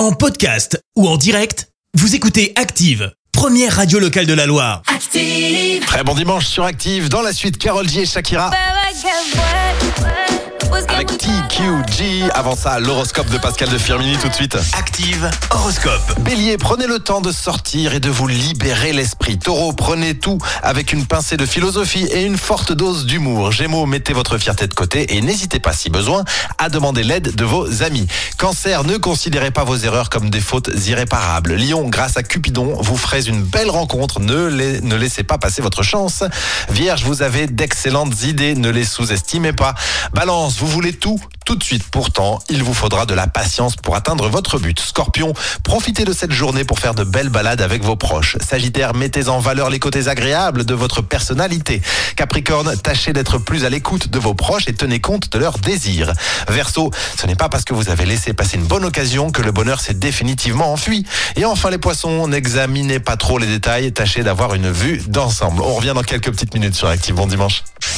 En podcast ou en direct, vous écoutez Active, première radio locale de la Loire. Active. Très bon dimanche sur Active. Dans la suite, Carol G et Shakira Avant ça, l'horoscope de Pascal de Firmini tout de suite. Active horoscope. Bélier, prenez le temps de sortir et de vous libérer l'esprit. Taureau, prenez tout avec une pincée de philosophie et une forte dose d'humour. Gémeaux, mettez votre fierté de côté et n'hésitez pas, si besoin, à demander l'aide de vos amis. Cancer, ne considérez pas vos erreurs comme des fautes irréparables. Lion, grâce à Cupidon, vous ferez une belle rencontre. Ne, les- ne laissez pas passer votre chance. Vierge, vous avez d'excellentes idées. Ne les sous-estimez pas. Balance, vous voulez tout tout de suite. Pourtant, il vous faudra de la patience pour atteindre votre but. Scorpion, profitez de cette journée pour faire de belles balades avec vos proches. Sagittaire, mettez en valeur les côtés agréables de votre personnalité. Capricorne, tâchez d'être plus à l'écoute de vos proches et tenez compte de leurs désirs. Verseau, ce n'est pas parce que vous avez laissé passer une bonne occasion que le bonheur s'est définitivement enfui. Et enfin les poissons, n'examinez pas trop les détails, tâchez d'avoir une vue d'ensemble. On revient dans quelques petites minutes sur Active. Bon dimanche.